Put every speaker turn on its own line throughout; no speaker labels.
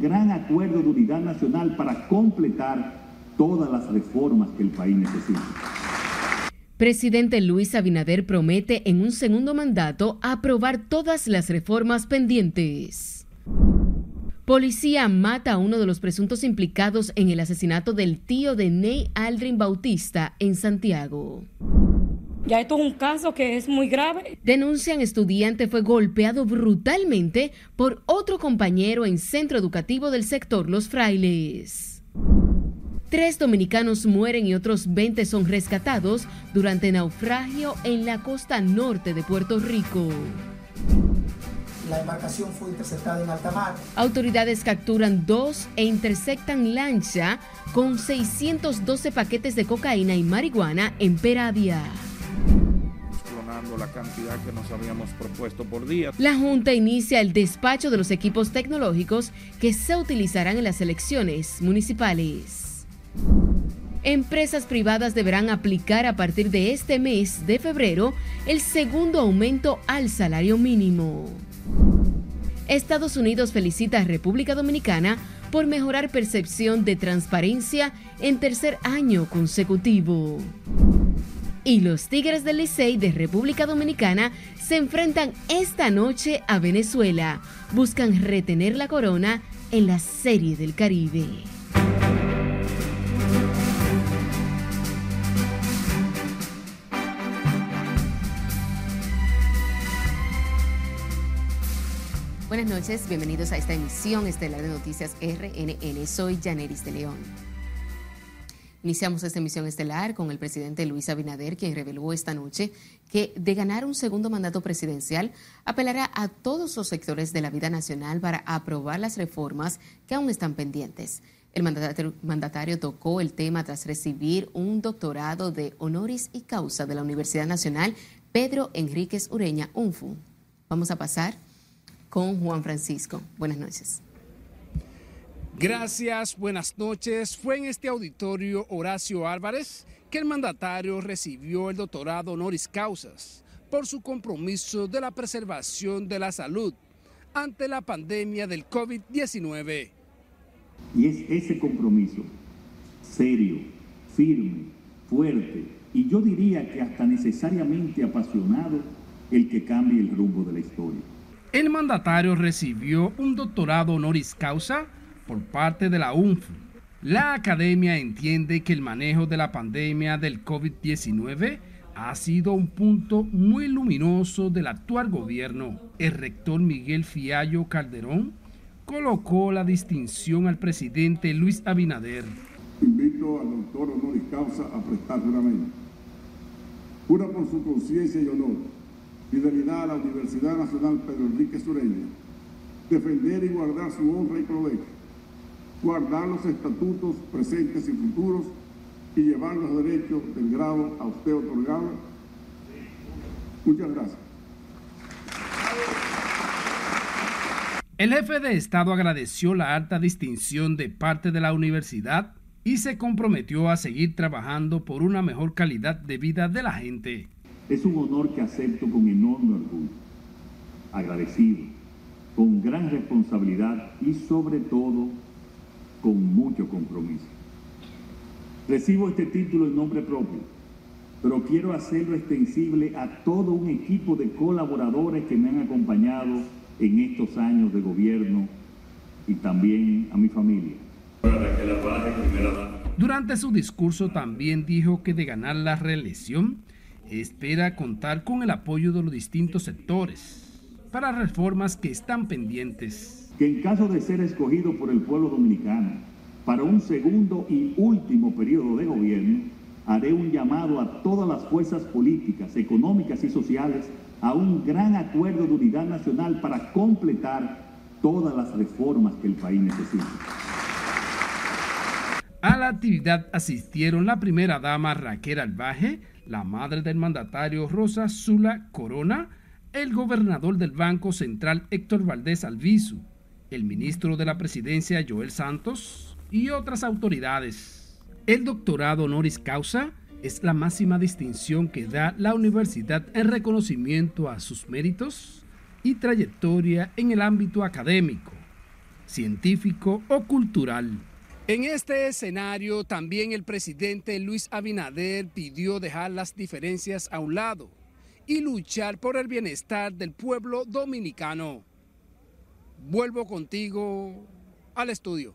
gran acuerdo de unidad nacional para completar todas las reformas que el país necesita.
Presidente Luis Abinader promete en un segundo mandato aprobar todas las reformas pendientes. Policía mata a uno de los presuntos implicados en el asesinato del tío de Ney Aldrin Bautista en Santiago.
Ya esto es un caso que es muy grave.
Denuncian estudiante fue golpeado brutalmente por otro compañero en centro educativo del sector Los Frailes. Tres dominicanos mueren y otros 20 son rescatados durante naufragio en la costa norte de Puerto Rico.
La embarcación fue interceptada en alta mar.
Autoridades capturan dos e interceptan lancha con 612 paquetes de cocaína y marihuana en Peravia
la cantidad que nos habíamos propuesto por día.
La Junta inicia el despacho de los equipos tecnológicos que se utilizarán en las elecciones municipales. Empresas privadas deberán aplicar a partir de este mes de febrero el segundo aumento al salario mínimo. Estados Unidos felicita a República Dominicana por mejorar percepción de transparencia en tercer año consecutivo. Y los Tigres del Licey de República Dominicana se enfrentan esta noche a Venezuela. Buscan retener la corona en la Serie del Caribe. Buenas noches, bienvenidos a esta emisión estelar de Noticias RNN. Soy Janeris de León. Iniciamos esta emisión estelar con el presidente Luis Abinader, quien reveló esta noche que de ganar un segundo mandato presidencial apelará a todos los sectores de la vida nacional para aprobar las reformas que aún están pendientes. El mandatario, tocó el tema tras recibir un doctorado de honoris y causa de la Universidad Nacional Pedro Enríquez Ureña, UNFU. Vamos a pasar con Juan Francisco. Buenas noches.
Gracias, buenas noches. Fue en este auditorio Horacio Álvarez que el mandatario recibió el doctorado honoris causas por su compromiso de la preservación de la salud ante la pandemia del COVID-19.
Y es ese compromiso serio, firme, fuerte y yo diría que hasta necesariamente apasionado el que cambie el rumbo de la historia.
El mandatario recibió un doctorado honoris causa por parte de la UNFU. La academia entiende que el manejo de la pandemia del COVID-19 ha sido un punto muy luminoso del actual gobierno. El rector Miguel Fiallo Calderón colocó la distinción al presidente Luis Abinader.
Invito al doctor honoris causa a prestar juramento. Jura por su conciencia y honor, fidelidad a la Universidad Nacional Pedro Enrique Sureña, defender y guardar su honra y provecho guardar los estatutos presentes y futuros y llevar los derechos del grado a usted otorgado. Muchas gracias.
El jefe de Estado agradeció la alta distinción de parte de la universidad y se comprometió a seguir trabajando por una mejor calidad de vida de la gente.
Es un honor que acepto con enorme orgullo, agradecido, con gran responsabilidad y sobre todo con mucho compromiso. Recibo este título en nombre propio, pero quiero hacerlo extensible a todo un equipo de colaboradores que me han acompañado en estos años de gobierno y también a mi familia.
Durante su discurso también dijo que de ganar la reelección espera contar con el apoyo de los distintos sectores para reformas que están pendientes
que en caso de ser escogido por el pueblo dominicano para un segundo y último periodo de gobierno, haré un llamado a todas las fuerzas políticas, económicas y sociales a un gran acuerdo de unidad nacional para completar todas las reformas que el país necesita.
A la actividad asistieron la primera dama Raquel Albaje, la madre del mandatario Rosa Zula Corona, el gobernador del Banco Central Héctor Valdés Alviso, el ministro de la Presidencia Joel Santos y otras autoridades. El doctorado honoris causa es la máxima distinción que da la universidad en reconocimiento a sus méritos y trayectoria en el ámbito académico. científico o cultural. En este escenario, también el presidente Luis Abinader pidió dejar las diferencias a un lado y luchar por el bienestar del pueblo dominicano. Vuelvo contigo al estudio.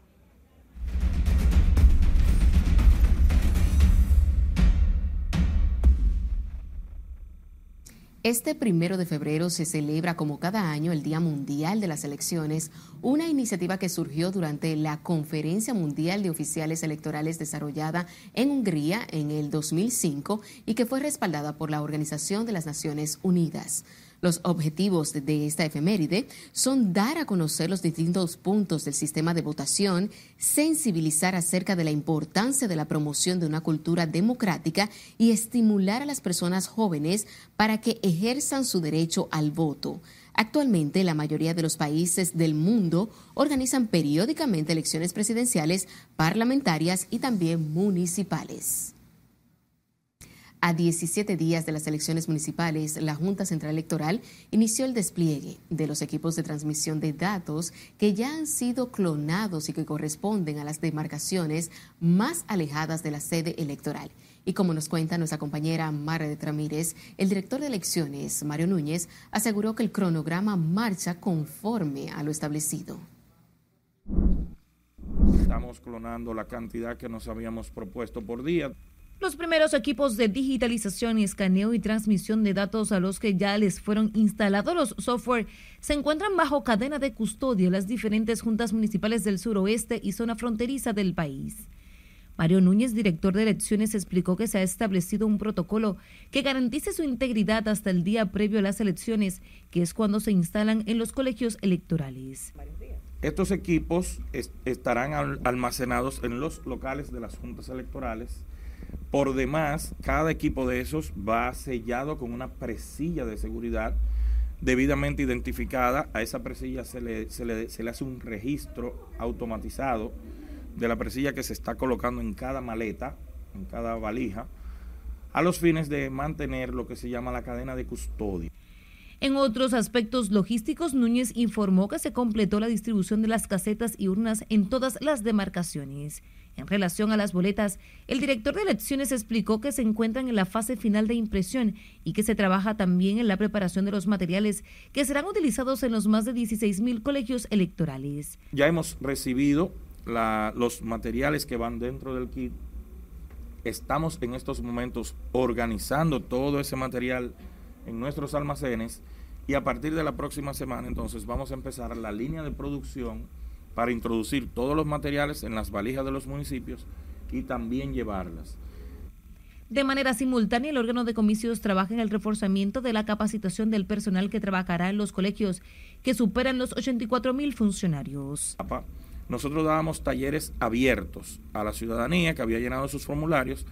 Este primero de febrero se celebra como cada año el Día Mundial de las Elecciones, una iniciativa que surgió durante la Conferencia Mundial de Oficiales Electorales desarrollada en Hungría en el 2005 y que fue respaldada por la Organización de las Naciones Unidas. Los objetivos de esta efeméride son dar a conocer los distintos puntos del sistema de votación, sensibilizar acerca de la importancia de la promoción de una cultura democrática y estimular a las personas jóvenes para que ejerzan su derecho al voto. Actualmente, la mayoría de los países del mundo organizan periódicamente elecciones presidenciales, parlamentarias y también municipales. A 17 días de las elecciones municipales, la Junta Central Electoral inició el despliegue de los equipos de transmisión de datos que ya han sido clonados y que corresponden a las demarcaciones más alejadas de la sede electoral. Y como nos cuenta nuestra compañera Mara de Tramírez, el director de elecciones, Mario Núñez, aseguró que el cronograma marcha conforme a lo establecido.
Estamos clonando la cantidad que nos habíamos propuesto por día.
Los primeros equipos de digitalización, escaneo y transmisión de datos a los que ya les fueron instalados los software se encuentran bajo cadena de custodia en las diferentes juntas municipales del suroeste y zona fronteriza del país. Mario Núñez, director de elecciones, explicó que se ha establecido un protocolo que garantice su integridad hasta el día previo a las elecciones, que es cuando se instalan en los colegios electorales.
Estos equipos estarán almacenados en los locales de las juntas electorales por demás, cada equipo de esos va sellado con una presilla de seguridad debidamente identificada. A esa presilla se le, se le, hace un registro automatizado de la presilla que se está colocando en cada maleta, en cada valija, a los fines de mantener lo que se llama la cadena de custodia.
En otros aspectos logísticos, Núñez informó que se completó la distribución de las casetas y urnas en todas las demarcaciones. En relación a las boletas, el director de elecciones explicó que se encuentran en la fase final de impresión y que se trabaja también en la preparación de los materiales que serán utilizados en los más de 16 mil colegios electorales.
Ya hemos recibido los materiales que van dentro del kit. Estamos en estos momentos organizando todo ese material en nuestros almacenes y a partir de la próxima semana entonces vamos a empezar la línea de producción para introducir todos los materiales en las valijas de los municipios y también llevarlas.
De manera simultánea, el órgano de comicios trabaja en el reforzamiento de la capacitación del personal que trabajará en los colegios, que superan los 84 mil funcionarios.
Nosotros dábamos talleres abiertos a la ciudadanía que había llenado sus formularios,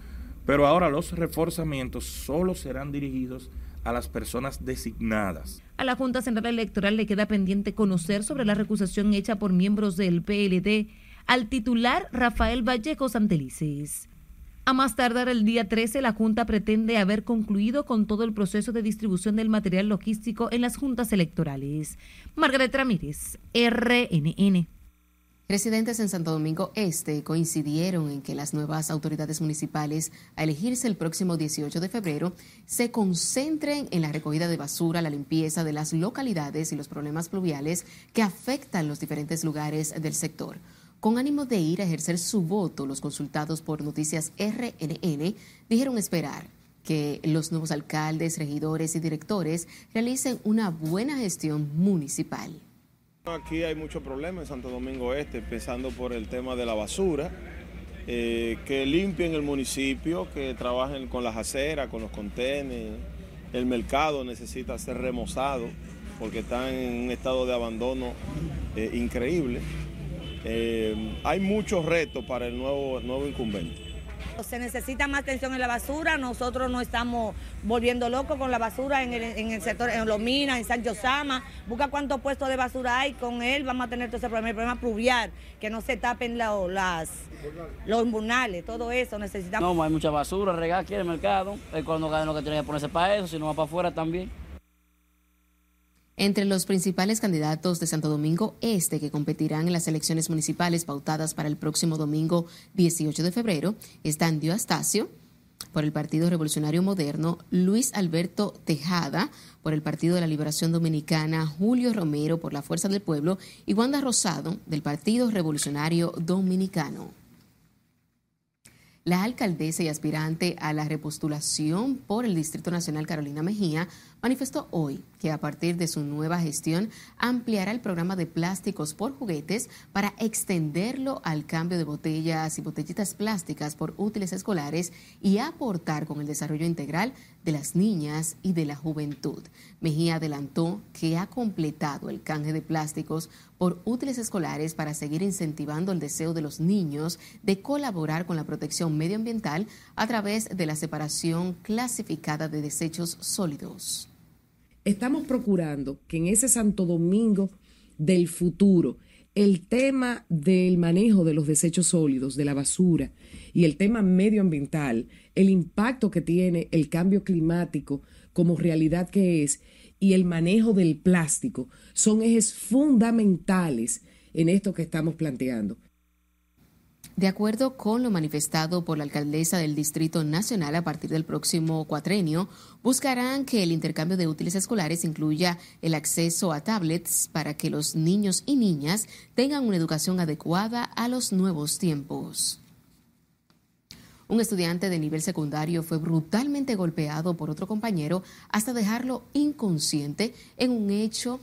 pero ahora los reforzamientos solo serán dirigidos a las personas designadas.
A la Junta Central Electoral le queda pendiente conocer sobre la recusación hecha por miembros del PLD al titular Rafael Vallejo Santelices. A más tardar el día 13, la Junta pretende haber concluido con todo el proceso de distribución del material logístico en las juntas electorales. Margaret Ramírez, RNN.
Residentes en Santo Domingo Este coincidieron en que las nuevas autoridades municipales, a elegirse el próximo 18 de febrero, se concentren en la recogida de basura, la limpieza de las localidades y los problemas pluviales que afectan los diferentes lugares del sector. Con ánimo de ir a ejercer su voto, los consultados por Noticias RNN dijeron esperar que los nuevos alcaldes, regidores y directores realicen una buena gestión municipal.
Aquí hay muchos problemas en Santo Domingo Este, empezando por el tema de la basura, eh, que limpien el municipio, que trabajen con las aceras, con los contenes. El mercado necesita ser remozado porque está en un estado de abandono eh, increíble. Eh, hay muchos retos para el nuevo, nuevo incumbente.
Se necesita más atención en la basura, nosotros no estamos volviendo locos con la basura en el, sector, en Lomina, en San Josama, busca cuántos puestos de basura hay, con él vamos a tener todo ese problema, el problema pluvial, que no se tapen las, los murnales, todo eso necesitamos.
No, hay mucha basura, regar aquí en el mercado, es cuando lo que tiene que ponerse para eso, si no va para afuera también.
Entre los principales candidatos de Santo Domingo Este que competirán en las elecciones municipales pautadas para el próximo domingo 18 de febrero están Dio Astacio por el Partido Revolucionario Moderno, Luis Alberto Tejada por el Partido de la Liberación Dominicana, Julio Romero por la Fuerza del Pueblo y Wanda Rosado del Partido Revolucionario Dominicano. La alcaldesa y aspirante a la repostulación por el Distrito Nacional Carolina Mejía manifestó hoy que a partir de su nueva gestión ampliará el programa de plásticos por juguetes para extenderlo al cambio de botellas y botellitas plásticas por útiles escolares y aportar con el desarrollo integral de las niñas y de la juventud. Mejía adelantó que ha completado el canje de plásticos por útiles escolares para seguir incentivando el deseo de los niños de colaborar con la protección medioambiental a través de la separación clasificada de desechos sólidos.
Estamos procurando que en ese Santo Domingo del futuro el tema del manejo de los desechos sólidos, de la basura y el tema medioambiental, el impacto que tiene el cambio climático como realidad que es y el manejo del plástico son ejes fundamentales en esto que estamos planteando.
De acuerdo con lo manifestado por la alcaldesa del Distrito Nacional a partir del próximo cuatrenio, buscarán que el intercambio de útiles escolares incluya el acceso a tablets para que los niños y niñas tengan una educación adecuada a los nuevos tiempos. Un estudiante de nivel secundario fue brutalmente golpeado por otro compañero hasta dejarlo inconsciente en un hecho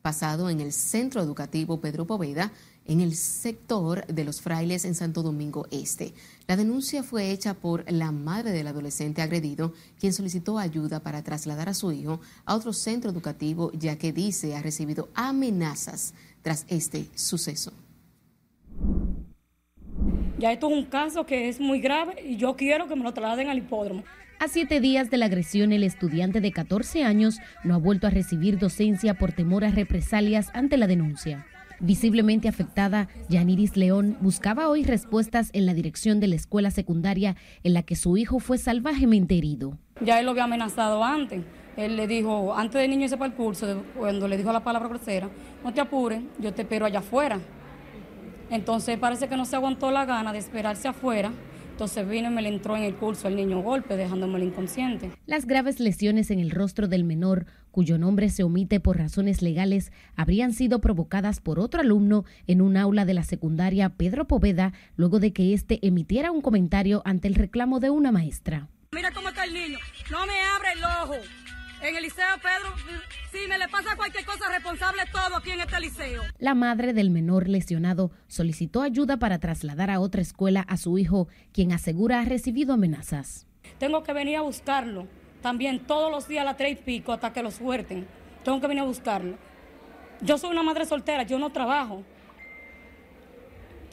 pasado en el Centro Educativo Pedro Poveda, en el sector de los frailes en Santo Domingo Este. La denuncia fue hecha por la madre del adolescente agredido, quien solicitó ayuda para trasladar a su hijo a otro centro educativo, ya que dice ha recibido amenazas tras este suceso.
Ya esto es un caso que es muy grave y yo quiero que me lo trasladen al hipódromo.
A siete días de la agresión, el estudiante de 14 años no ha vuelto a recibir docencia por temor a represalias ante la denuncia. Visiblemente afectada, Yaniris León buscaba hoy respuestas en la dirección de la escuela secundaria en la que su hijo fue salvajemente herido.
Ya él lo había amenazado antes. Él le dijo, antes de niño ese para el curso, cuando le dijo la palabra grosera, no te apures, yo te espero allá afuera. Entonces parece que no se aguantó la gana de esperarse afuera entonces vino y me le entró en el curso el niño golpe, dejándome inconsciente.
Las graves lesiones en el rostro del menor, cuyo nombre se omite por razones legales, habrían sido provocadas por otro alumno en un aula de la secundaria Pedro Poveda, luego de que éste emitiera un comentario ante el reclamo de una maestra.
Mira cómo está el niño, no me abre el ojo. En el liceo Pedro, si me le pasa cualquier cosa, responsable todo aquí en este liceo.
La madre del menor lesionado solicitó ayuda para trasladar a otra escuela a su hijo, quien asegura ha recibido amenazas.
Tengo que venir a buscarlo también todos los días a las tres y pico hasta que lo suelten. Tengo que venir a buscarlo. Yo soy una madre soltera, yo no trabajo.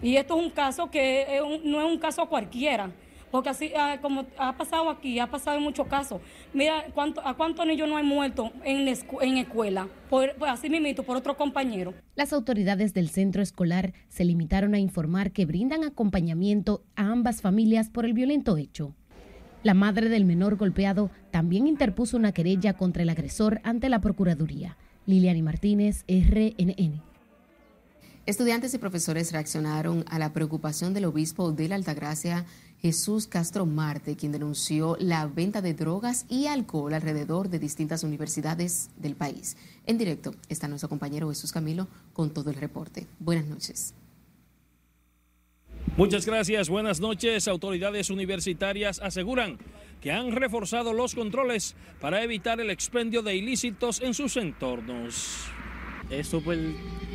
Y esto es un caso que no es un caso cualquiera. Porque así, ah, como ha pasado aquí, ha pasado en muchos casos. Mira, ¿a cuántos niños no hay muerto en, en escuela? Por, pues, así mismo, por otro compañero.
Las autoridades del centro escolar se limitaron a informar que brindan acompañamiento a ambas familias por el violento hecho. La madre del menor golpeado también interpuso una querella contra el agresor ante la Procuraduría. Liliani Martínez, RNN.
Estudiantes y profesores reaccionaron a la preocupación del obispo de la Altagracia Jesús Castro Marte, quien denunció la venta de drogas y alcohol alrededor de distintas universidades del país. En directo está nuestro compañero Jesús Camilo con todo el reporte. Buenas noches.
Muchas gracias, buenas noches. Autoridades universitarias aseguran que han reforzado los controles para evitar el expendio de ilícitos en sus entornos.
Es súper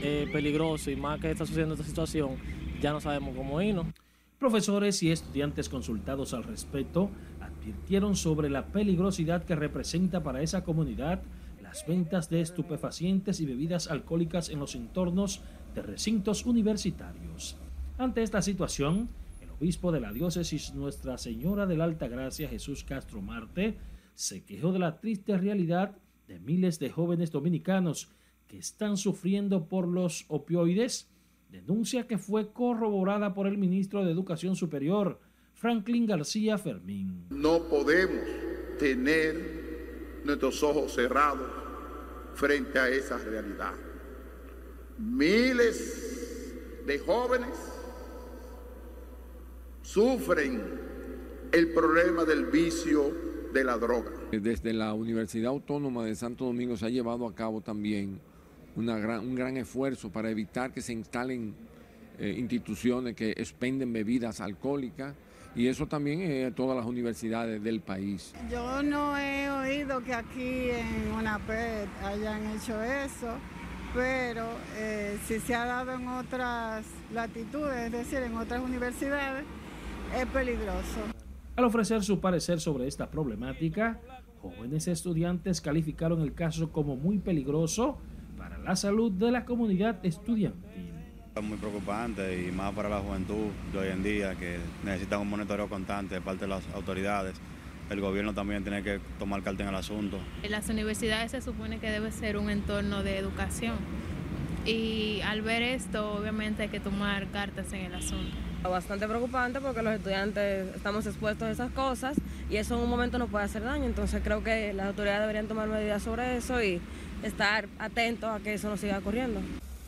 eh, peligroso y más que está sucediendo esta situación, ya no sabemos cómo irnos.
Profesores y estudiantes consultados al respecto advirtieron sobre la peligrosidad que representa para esa comunidad las ventas de estupefacientes y bebidas alcohólicas en los entornos de recintos universitarios. Ante esta situación, el obispo de la diócesis Nuestra Señora de la Alta Gracia, Jesús Castro Marte, se quejó de la triste realidad de miles de jóvenes dominicanos que están sufriendo por los opioides denuncia que fue corroborada por el ministro de Educación Superior, Franklin García Fermín.
No podemos tener nuestros ojos cerrados frente a esa realidad. Miles de jóvenes sufren el problema del vicio de la droga.
Desde la Universidad Autónoma de Santo Domingo se ha llevado a cabo también una gran, un gran esfuerzo para evitar que se instalen eh, instituciones que expenden bebidas alcohólicas y eso también en todas las universidades del país.
Yo no he oído que aquí en UNAPED hayan hecho eso, pero eh, si se ha dado en otras latitudes, es decir, en otras universidades, es peligroso.
Al ofrecer su parecer sobre esta problemática, jóvenes estudiantes calificaron el caso como muy peligroso la salud de la comunidad estudiantil.
Es muy preocupante y más para la juventud de hoy en día que necesita un monitoreo constante de parte de las autoridades. El gobierno también tiene que tomar carta en el asunto.
En las universidades se supone que debe ser un entorno de educación y al ver esto obviamente hay que tomar cartas en el asunto.
Bastante preocupante porque los estudiantes estamos expuestos a esas cosas y eso en un momento nos puede hacer daño, entonces creo que las autoridades deberían tomar medidas sobre eso y estar atentos a que eso no siga ocurriendo.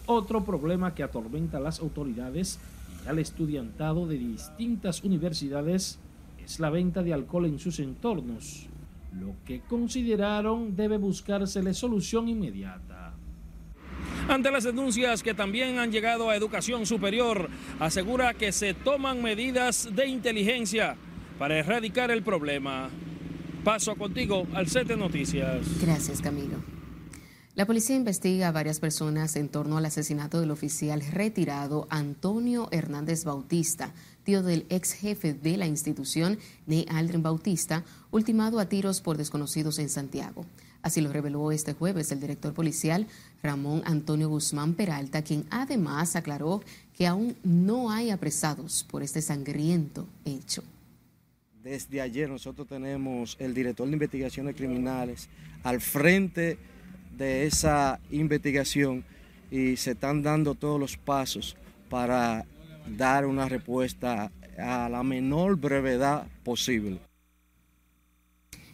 Otro problema que atormenta a las autoridades y al estudiantado de distintas universidades es la venta de alcohol en sus entornos, lo que consideraron debe buscársele solución inmediata. Ante las denuncias que también han llegado a educación superior, asegura que se toman medidas de inteligencia para erradicar el problema. Paso contigo al set de noticias.
Gracias, Camilo. La policía investiga a varias personas en torno al asesinato del oficial retirado Antonio Hernández Bautista, tío del ex jefe de la institución, Ney Aldrin Bautista, ultimado a tiros por desconocidos en Santiago. Así lo reveló este jueves el director policial Ramón Antonio Guzmán Peralta, quien además aclaró que aún no hay apresados por este sangriento hecho.
Desde ayer nosotros tenemos el director de investigaciones criminales al frente de esa investigación y se están dando todos los pasos para dar una respuesta a la menor brevedad posible.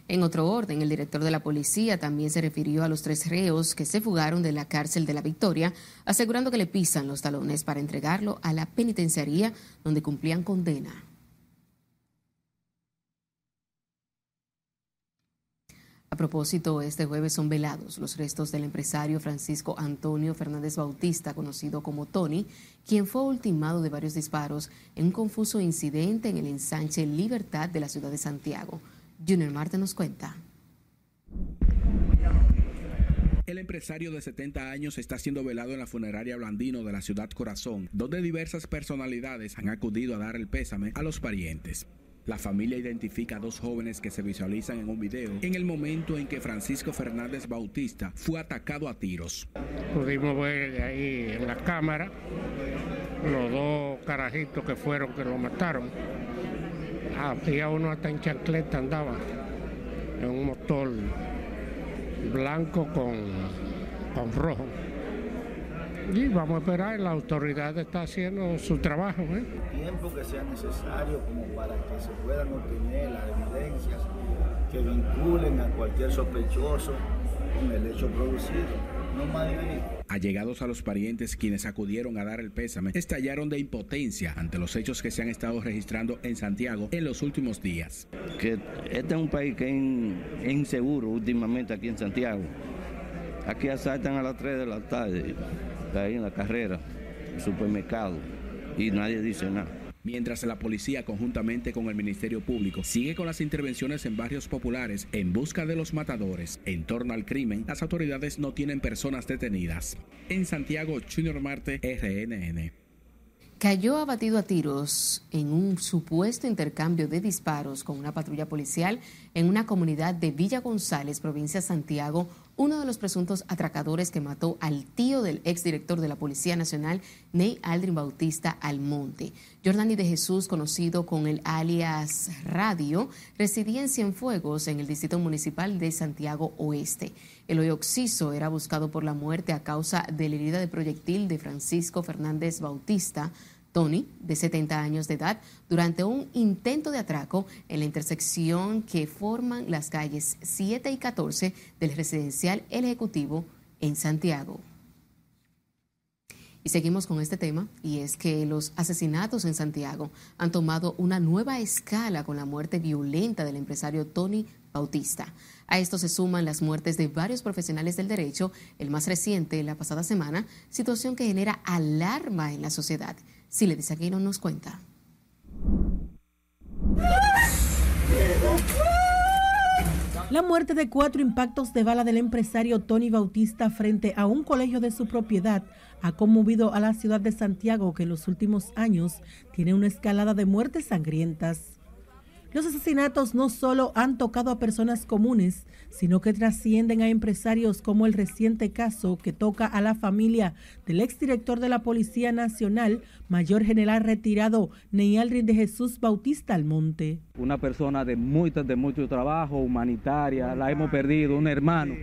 En otro orden, el director de la policía también se refirió a los tres reos que se fugaron de la cárcel de la Victoria, asegurando que le pisan los talones para entregarlo a la penitenciaría donde cumplían condena. A propósito, este jueves son velados los restos del empresario Francisco Antonio Fernández Bautista, conocido como Tony, quien fue ultimado de varios disparos en un confuso incidente en el ensanche Libertad de la ciudad de Santiago. Junior Marte nos cuenta.
El empresario de 70 años está siendo velado en la funeraria Blandino de la ciudad Corazón, donde diversas personalidades han acudido a dar el pésame a los parientes. La familia identifica a dos jóvenes que se visualizan en un video en el momento en que Francisco Fernández Bautista fue atacado a tiros.
Pudimos ver ahí en la cámara los dos carajitos que fueron que lo mataron. Había uno hasta en chancleta andaba en un motor blanco con, con rojo. Y vamos a esperar, la autoridad está haciendo su trabajo. ¿eh?
Tiempo que sea necesario como para que se puedan obtener las evidencias que vinculen a cualquier sospechoso con el hecho producido.
Allegados a los parientes quienes acudieron a dar el pésame estallaron de impotencia ante los hechos que se han estado registrando en Santiago en los últimos días.
Que este es un país que es inseguro últimamente aquí en Santiago. Aquí asaltan a las 3 de la tarde ahí en la carrera, el supermercado, y nadie dice nada.
Mientras la policía, conjuntamente con el Ministerio Público, sigue con las intervenciones en barrios populares en busca de los matadores. En torno al crimen, las autoridades no tienen personas detenidas. En Santiago, Junior Marte, RNN.
Cayó abatido a tiros en un supuesto intercambio de disparos con una patrulla policial en una comunidad de Villa González, provincia de Santiago, uno de los presuntos atracadores que mató al tío del exdirector de la Policía Nacional, Ney Aldrin Bautista Almonte. Jordani de Jesús, conocido con el alias Radio, residía en Cienfuegos, en el Distrito Municipal de Santiago Oeste. El hoyo Oxiso era buscado por la muerte a causa de la herida de proyectil de Francisco Fernández Bautista, Tony, de 70 años de edad, durante un intento de atraco en la intersección que forman las calles 7 y 14 del residencial Ejecutivo en Santiago. Y seguimos con este tema, y es que los asesinatos en Santiago han tomado una nueva escala con la muerte violenta del empresario Tony Bautista. A esto se suman las muertes de varios profesionales del derecho, el más reciente la pasada semana, situación que genera alarma en la sociedad. Si le dice nos cuenta.
La muerte de cuatro impactos de bala del empresario Tony Bautista frente a un colegio de su propiedad ha conmovido a la ciudad de Santiago que en los últimos años tiene una escalada de muertes sangrientas. Los asesinatos no solo han tocado a personas comunes, sino que trascienden a empresarios como el reciente caso que toca a la familia del exdirector de la Policía Nacional, mayor general retirado Neyalrin de Jesús Bautista Almonte.
Una persona de, de mucho trabajo, humanitaria, la hemos perdido, un hermano,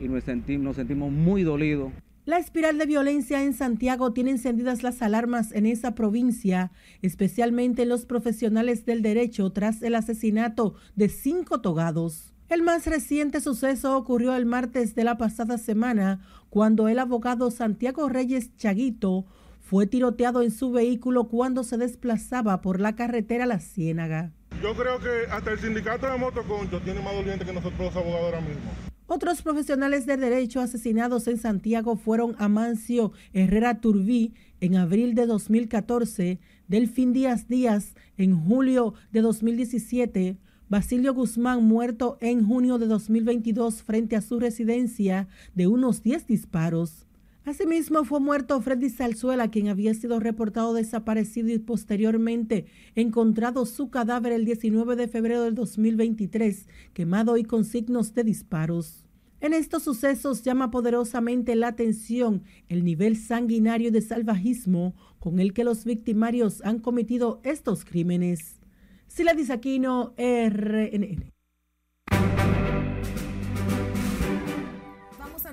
y nos sentimos, nos sentimos muy dolidos
la espiral de violencia en Santiago tiene encendidas las alarmas en esa provincia, especialmente los profesionales del derecho tras el asesinato de cinco togados. El más reciente suceso ocurrió el martes de la pasada semana, cuando el abogado Santiago Reyes Chaguito fue tiroteado en su vehículo cuando se desplazaba por la carretera La Ciénaga.
Yo creo que hasta el sindicato de motoconchos tiene más doliente que nosotros los abogados ahora mismo.
Otros profesionales del derecho asesinados en Santiago fueron Amancio Herrera Turbí en abril de 2014, Delfín Díaz Díaz en julio de 2017, Basilio Guzmán muerto en junio de 2022 frente a su residencia de unos 10 disparos. Asimismo, fue muerto Freddy Salzuela, quien había sido reportado desaparecido y posteriormente encontrado su cadáver el 19 de febrero del 2023, quemado y con signos de disparos. En estos sucesos llama poderosamente la atención el nivel sanguinario de salvajismo con el que los victimarios han cometido estos crímenes. Sila Disaquino, RNN.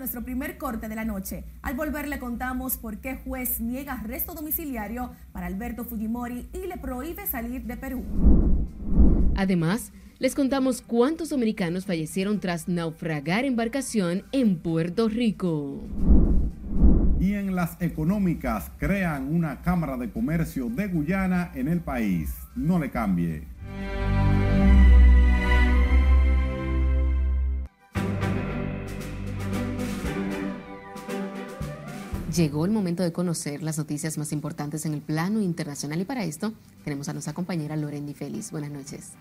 Nuestro primer corte de la noche. Al volver le contamos por qué juez niega arresto domiciliario para Alberto Fujimori y le prohíbe salir de Perú.
Además, les contamos cuántos dominicanos fallecieron tras naufragar embarcación en Puerto Rico.
Y en las económicas crean una Cámara de Comercio de Guyana en el país. No le cambie.
Llegó el momento de conocer las noticias más importantes en el plano internacional y para esto tenemos a nuestra compañera Lorendi Félix. Buenas noches.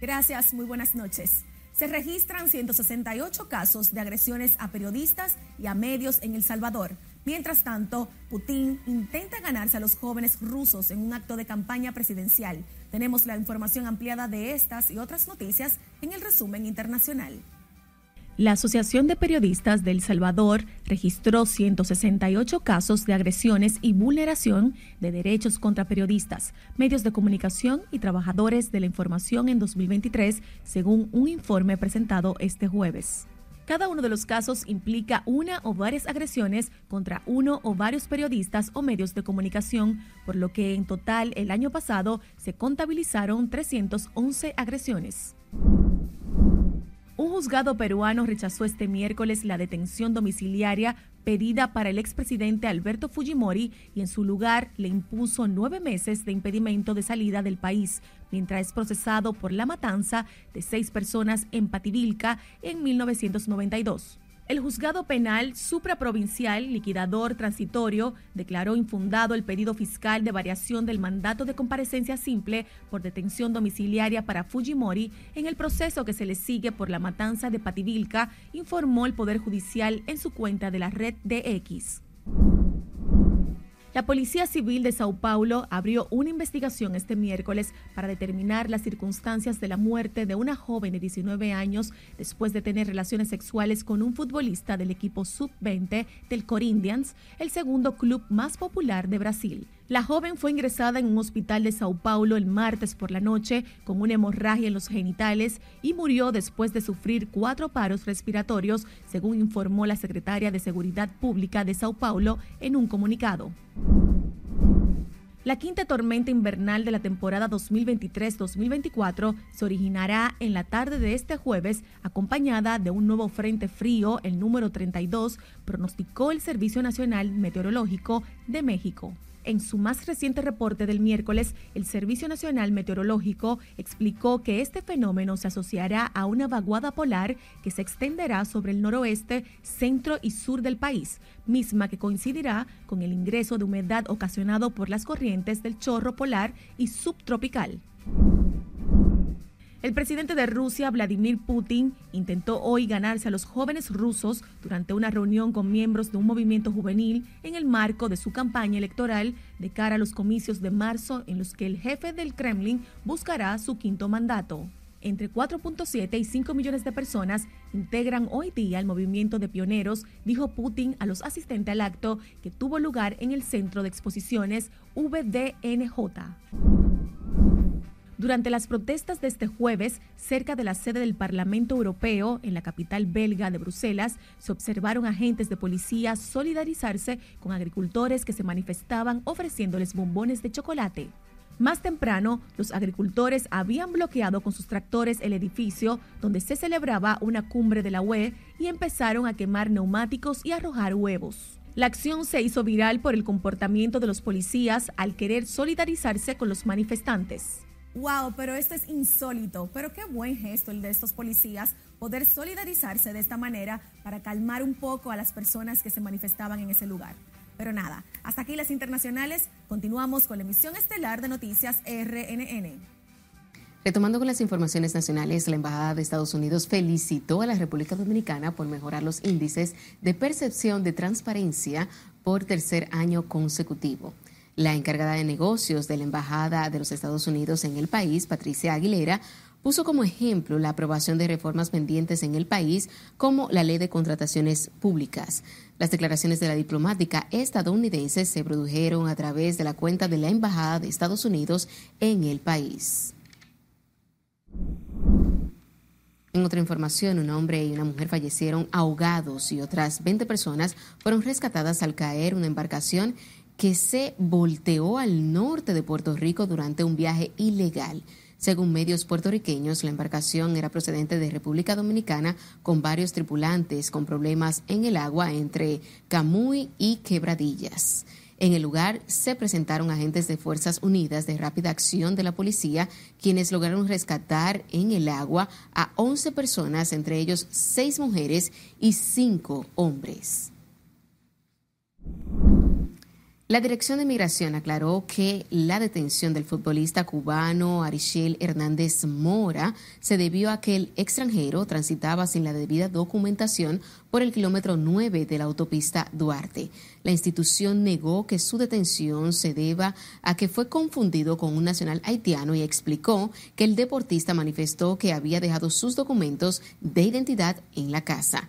Gracias, muy buenas noches. Se registran 168 casos de agresiones a periodistas y a medios en El Salvador. Mientras tanto, Putin intenta ganarse a los jóvenes rusos en un acto de campaña presidencial. Tenemos la información ampliada de estas y otras noticias en el resumen internacional. La Asociación de Periodistas de El Salvador registró 168 casos de agresiones y vulneración de derechos contra periodistas, medios de comunicación y trabajadores de la información en 2023, según un informe presentado este jueves. Cada uno de los casos implica una o varias agresiones contra uno o varios periodistas o medios de comunicación, por lo que en total el año pasado se contabilizaron 311 agresiones. Un juzgado peruano rechazó este miércoles la detención domiciliaria pedida para el expresidente Alberto Fujimori y en su lugar le impuso nueve meses de impedimento de salida del país, mientras es procesado por la matanza de seis personas en Pativilca en 1992. El juzgado penal supraprovincial liquidador transitorio declaró infundado el pedido fiscal de variación del mandato de comparecencia simple por detención domiciliaria para Fujimori en el proceso que se le sigue por la matanza de Pativilca, informó el Poder Judicial en su cuenta de la red DX. La Policía Civil de Sao Paulo abrió una investigación este miércoles para determinar las circunstancias de la muerte de una joven de 19 años después de tener relaciones sexuales con un futbolista del equipo sub-20 del Corinthians, el segundo club más popular de Brasil. La joven fue ingresada en un hospital de Sao Paulo el martes por la noche con una hemorragia en los genitales y murió después de sufrir cuatro paros respiratorios, según informó la secretaria de Seguridad Pública de Sao Paulo en un comunicado. La quinta tormenta invernal de la temporada 2023-2024 se originará en la tarde de este jueves, acompañada de un nuevo frente frío, el número 32, pronosticó el Servicio Nacional Meteorológico de México. En su más reciente reporte del miércoles, el Servicio Nacional Meteorológico explicó que este fenómeno se asociará a una vaguada polar que se extenderá sobre el noroeste, centro y sur del país, misma que coincidirá con el ingreso de humedad ocasionado por las corrientes del chorro polar y subtropical. El presidente de Rusia, Vladimir Putin, intentó hoy ganarse a los jóvenes rusos durante una reunión con miembros de un movimiento juvenil en el marco de su campaña electoral de cara a los comicios de marzo en los que el jefe del Kremlin buscará su quinto mandato. Entre 4.7 y 5 millones de personas integran hoy día el movimiento de pioneros, dijo Putin a los asistentes al acto que tuvo lugar en el Centro de Exposiciones VDNJ. Durante las protestas de este jueves, cerca de la sede del Parlamento Europeo, en la capital belga de Bruselas, se observaron agentes de policía solidarizarse con agricultores que se manifestaban ofreciéndoles bombones de chocolate. Más temprano, los agricultores habían bloqueado con sus tractores el edificio donde se celebraba una cumbre de la UE y empezaron a quemar neumáticos y arrojar huevos. La acción se hizo viral por el comportamiento de los policías al querer solidarizarse con los manifestantes. Wow, pero esto es insólito. Pero qué buen gesto el de estos policías poder solidarizarse de esta manera para calmar un poco a las personas que se manifestaban en ese lugar. Pero nada, hasta aquí las internacionales. Continuamos con la emisión estelar de noticias RNN.
Retomando con las informaciones nacionales, la Embajada de Estados Unidos felicitó a la República Dominicana por mejorar los índices de percepción de transparencia por tercer año consecutivo. La encargada de negocios de la Embajada de los Estados Unidos en el país, Patricia Aguilera, puso como ejemplo la aprobación de reformas pendientes en el país, como la ley de contrataciones públicas. Las declaraciones de la diplomática estadounidense se produjeron a través de la cuenta de la Embajada de Estados Unidos en el país. En otra información, un hombre y una mujer fallecieron ahogados y otras 20 personas fueron rescatadas al caer una embarcación que se volteó al norte de Puerto Rico durante un viaje ilegal. Según medios puertorriqueños, la embarcación era procedente de República Dominicana con varios tripulantes con problemas en el agua entre Camuy y Quebradillas. En el lugar se presentaron agentes de Fuerzas Unidas de Rápida Acción de la Policía, quienes lograron rescatar en el agua a 11 personas, entre ellos 6 mujeres y 5 hombres. La Dirección de Migración aclaró que la detención del futbolista cubano Arichel Hernández Mora se debió a que el extranjero transitaba sin la debida documentación por el kilómetro 9 de la autopista Duarte. La institución negó que su detención se deba a que fue confundido con un nacional haitiano y explicó que el deportista manifestó que había dejado sus documentos de identidad en la casa.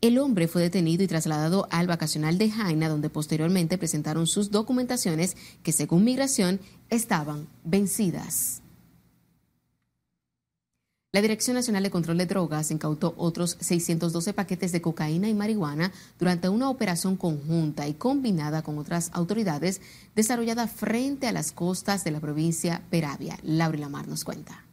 El hombre fue detenido y trasladado al vacacional de Jaina, donde posteriormente presentaron sus documentaciones que, según migración, estaban vencidas. La Dirección Nacional de Control de Drogas incautó otros 612 paquetes de cocaína y marihuana durante una operación conjunta y combinada con otras autoridades desarrollada frente a las costas de la provincia Peravia. Laura Lamar nos cuenta.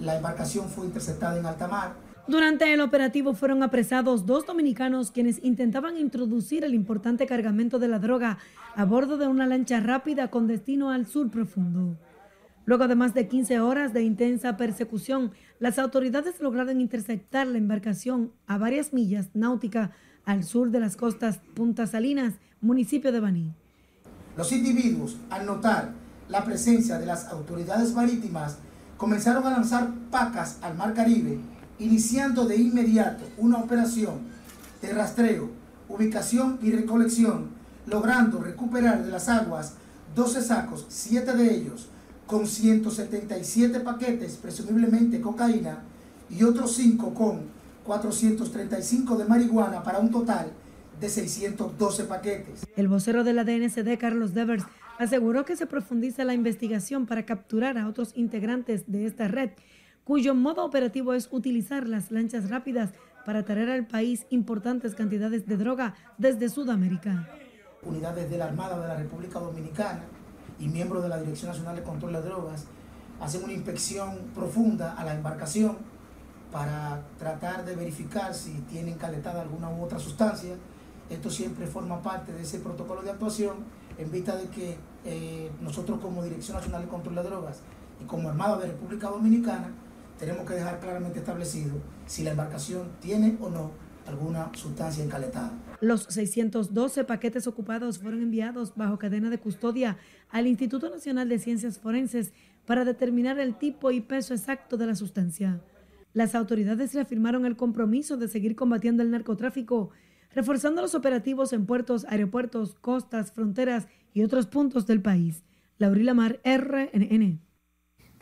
La embarcación fue interceptada en alta mar
durante el operativo fueron apresados dos dominicanos quienes intentaban introducir el importante cargamento de la droga a bordo de una lancha rápida con destino al sur profundo. Luego de más de 15 horas de intensa persecución, las autoridades lograron interceptar la embarcación a varias millas náuticas al sur de las costas Punta Salinas, municipio de Baní.
Los individuos, al notar la presencia de las autoridades marítimas, comenzaron a lanzar pacas al mar Caribe iniciando de inmediato una operación de rastreo, ubicación y recolección, logrando recuperar de las aguas 12 sacos, 7 de ellos con 177 paquetes, presumiblemente cocaína, y otros 5 con 435 de marihuana para un total de 612 paquetes.
El vocero de la DNCD, Carlos Devers, aseguró que se profundiza la investigación para capturar a otros integrantes de esta red cuyo modo operativo es utilizar las lanchas rápidas para traer al país importantes cantidades de droga desde Sudamérica.
Unidades de la Armada de la República Dominicana y miembros de la Dirección Nacional de Control de Drogas hacen una inspección profunda a la embarcación para tratar de verificar si tienen caletada alguna u otra sustancia. Esto siempre forma parte de ese protocolo de actuación en vista de que eh, nosotros como Dirección Nacional de Control de Drogas y como Armada de República Dominicana tenemos que dejar claramente establecido si la embarcación tiene o no alguna sustancia encaletada.
Los 612 paquetes ocupados fueron enviados bajo cadena de custodia al Instituto Nacional de Ciencias Forenses para determinar el tipo y peso exacto de la sustancia. Las autoridades reafirmaron el compromiso de seguir combatiendo el narcotráfico, reforzando los operativos en puertos, aeropuertos, costas, fronteras y otros puntos del país. Laurila Mar, RNN.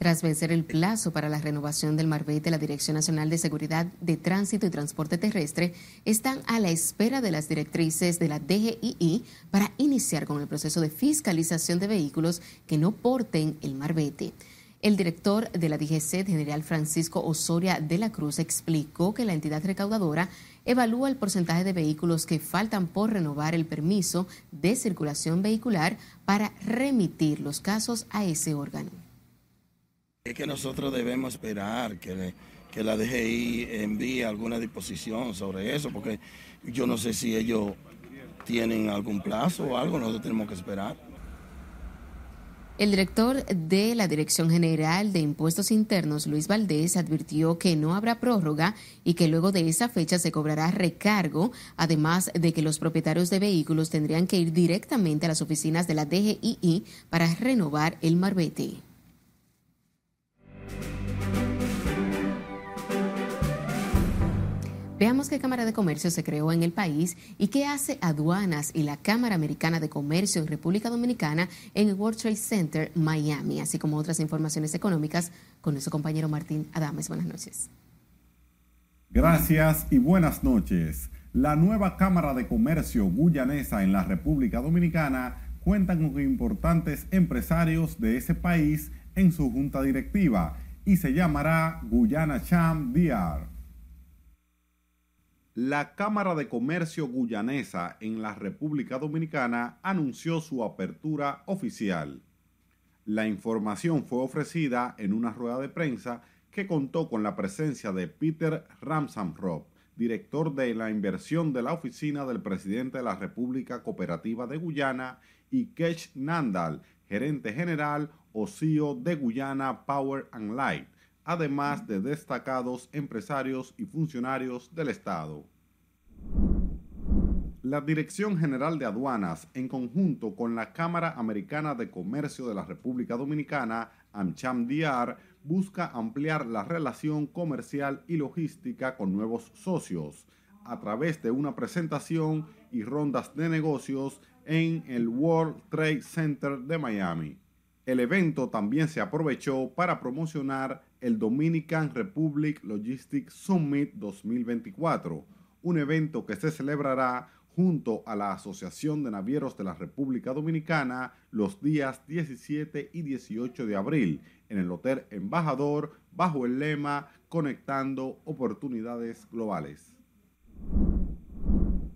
Tras vencer el plazo para la renovación del Marbete, la Dirección Nacional de Seguridad de Tránsito y Transporte Terrestre están a la espera de las directrices de la DGII para iniciar con el proceso de fiscalización de vehículos que no porten el Marbete. El director de la DGC, general Francisco Osoria de la Cruz, explicó que la entidad recaudadora evalúa el porcentaje de vehículos que faltan por renovar el permiso de circulación vehicular para remitir los casos a ese órgano.
Es que nosotros debemos esperar que, que la DGI envíe alguna disposición sobre eso, porque yo no sé si ellos tienen algún plazo o algo, nosotros tenemos que esperar.
El director de la Dirección General de Impuestos Internos, Luis Valdés, advirtió que no habrá prórroga y que luego de esa fecha se cobrará recargo, además de que los propietarios de vehículos tendrían que ir directamente a las oficinas de la DGII para renovar el marbete. Veamos qué Cámara de Comercio se creó en el país y qué hace Aduanas y la Cámara Americana de Comercio en República Dominicana en el World Trade Center Miami, así como otras informaciones económicas con nuestro compañero Martín Adames. Buenas noches.
Gracias y buenas noches. La nueva Cámara de Comercio guyanesa en la República Dominicana cuenta con importantes empresarios de ese país en su junta directiva y se llamará Guyana Cham DR. La Cámara de Comercio Guyanesa en la República Dominicana anunció su apertura oficial. La información fue ofrecida en una rueda de prensa que contó con la presencia de Peter Ramsamrop, director de la inversión de la oficina del presidente de la República Cooperativa de Guyana, y Kech Nandal, gerente general o CEO de Guyana Power and Light, además de destacados empresarios y funcionarios del Estado. La Dirección General de Aduanas, en conjunto con la Cámara Americana de Comercio de la República Dominicana, AmCham-DR, busca ampliar la relación comercial y logística con nuevos socios a través de una presentación y rondas de negocios en el World Trade Center de Miami. El evento también se aprovechó para promocionar el Dominican Republic Logistics Summit 2024, un evento que se celebrará junto a la Asociación de Navieros de la República Dominicana los días 17 y 18 de abril en el Hotel Embajador bajo el lema Conectando Oportunidades Globales.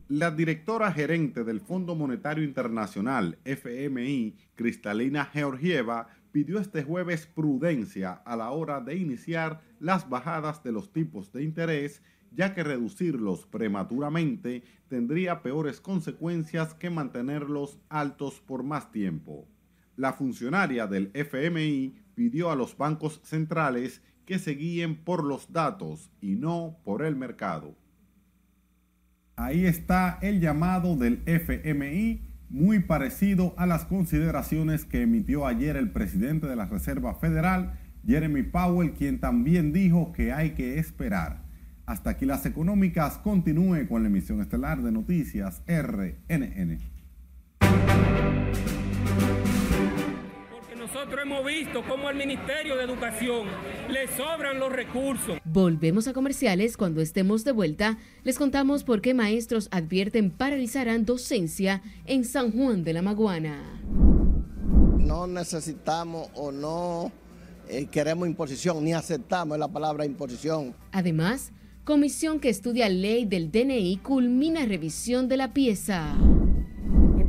La directora gerente del Fondo Monetario Internacional, FMI, Cristalina Georgieva, pidió este jueves prudencia a la hora de iniciar las bajadas de los tipos de interés, ya que reducirlos prematuramente tendría peores consecuencias que mantenerlos altos por más tiempo. La funcionaria del FMI pidió a los bancos centrales que se guíen por los datos y no por el mercado. Ahí está el llamado del FMI, muy parecido a las consideraciones que emitió ayer el presidente de la Reserva Federal, Jeremy Powell, quien también dijo que hay que esperar. Hasta aquí las económicas. Continúe con la emisión estelar de noticias RNN.
Nosotros hemos visto cómo al Ministerio de Educación le sobran los recursos.
Volvemos a comerciales. Cuando estemos de vuelta, les contamos por qué maestros advierten paralizarán docencia en San Juan de la Maguana.
No necesitamos o no eh, queremos imposición, ni aceptamos la palabra imposición.
Además, comisión que estudia ley del DNI culmina revisión de la pieza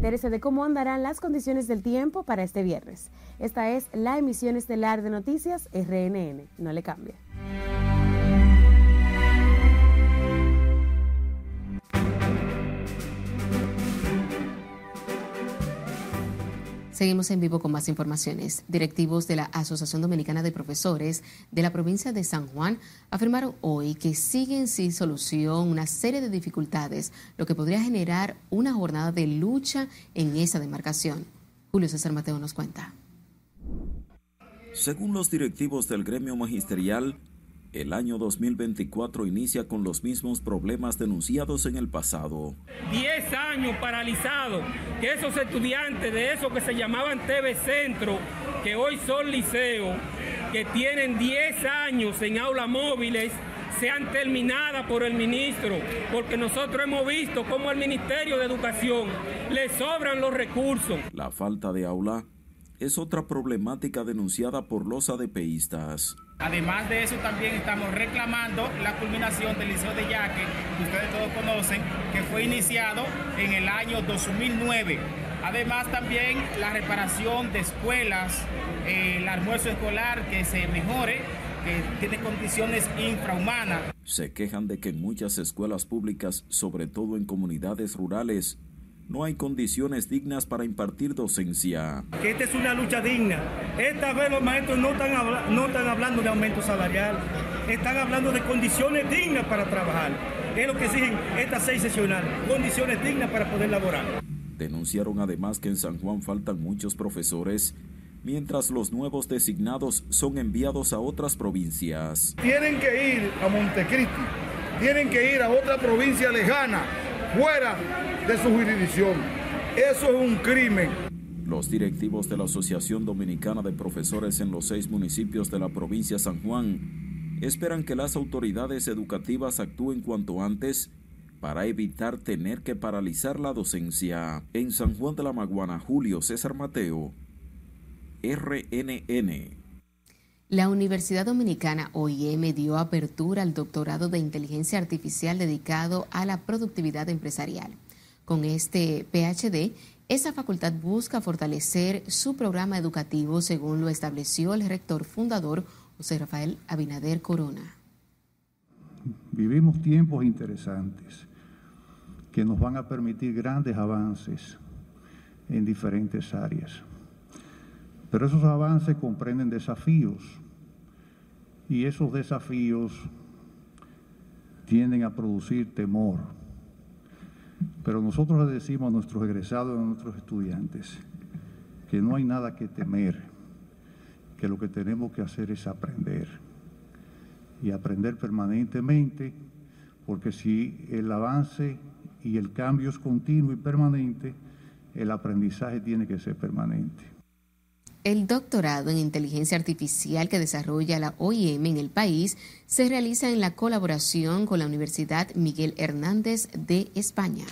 Entérese de cómo andarán las condiciones del tiempo para este viernes. Esta es la emisión estelar de noticias RNN. No le cambie.
Seguimos en vivo con más informaciones. Directivos de la Asociación Dominicana de Profesores de la provincia de San Juan afirmaron hoy que siguen sin solución una serie de dificultades, lo que podría generar una jornada de lucha en esa demarcación. Julio César Mateo nos cuenta.
Según los directivos del gremio magisterial, el año 2024 inicia con los mismos problemas denunciados en el pasado.
Diez años paralizados, que esos estudiantes de eso que se llamaban TV Centro, que hoy son liceos, que tienen 10 años en aulas móviles, sean terminadas por el ministro, porque nosotros hemos visto cómo al Ministerio de Educación le sobran los recursos.
La falta de aula es otra problemática denunciada por los ADPistas.
Además de eso, también estamos reclamando la culminación del Liceo de Yaque, que ustedes todos conocen, que fue iniciado en el año 2009. Además, también la reparación de escuelas, eh, el almuerzo escolar que se mejore, que tiene condiciones infrahumanas.
Se quejan de que en muchas escuelas públicas, sobre todo en comunidades rurales, no hay condiciones dignas para impartir docencia.
Que esta es una lucha digna. Esta vez los maestros no están, no están hablando de aumento salarial, están hablando de condiciones dignas para trabajar. Es lo que exigen estas seis sesionales, condiciones dignas para poder laborar.
Denunciaron además que en San Juan faltan muchos profesores, mientras los nuevos designados son enviados a otras provincias.
Tienen que ir a Montecristi, tienen que ir a otra provincia lejana, fuera de su jurisdicción. Eso es un crimen.
Los directivos de la Asociación Dominicana de Profesores en los seis municipios de la provincia de San Juan esperan que las autoridades educativas actúen cuanto antes para evitar tener que paralizar la docencia. En San Juan de la Maguana, Julio César Mateo, RNN.
La Universidad Dominicana OIM dio apertura al doctorado de inteligencia artificial dedicado a la productividad empresarial. Con este PhD, esa facultad busca fortalecer su programa educativo según lo estableció el rector fundador José Rafael Abinader Corona.
Vivimos tiempos interesantes que nos van a permitir grandes avances en diferentes áreas. Pero esos avances comprenden desafíos y esos desafíos tienden a producir temor pero nosotros le decimos a nuestros egresados, a nuestros estudiantes, que no hay nada que temer, que lo que tenemos que hacer es aprender. Y aprender permanentemente, porque si el avance y el cambio es continuo y permanente, el aprendizaje tiene que ser permanente.
El doctorado en inteligencia artificial que desarrolla la OIM en el país se realiza en la colaboración con la Universidad Miguel Hernández de España.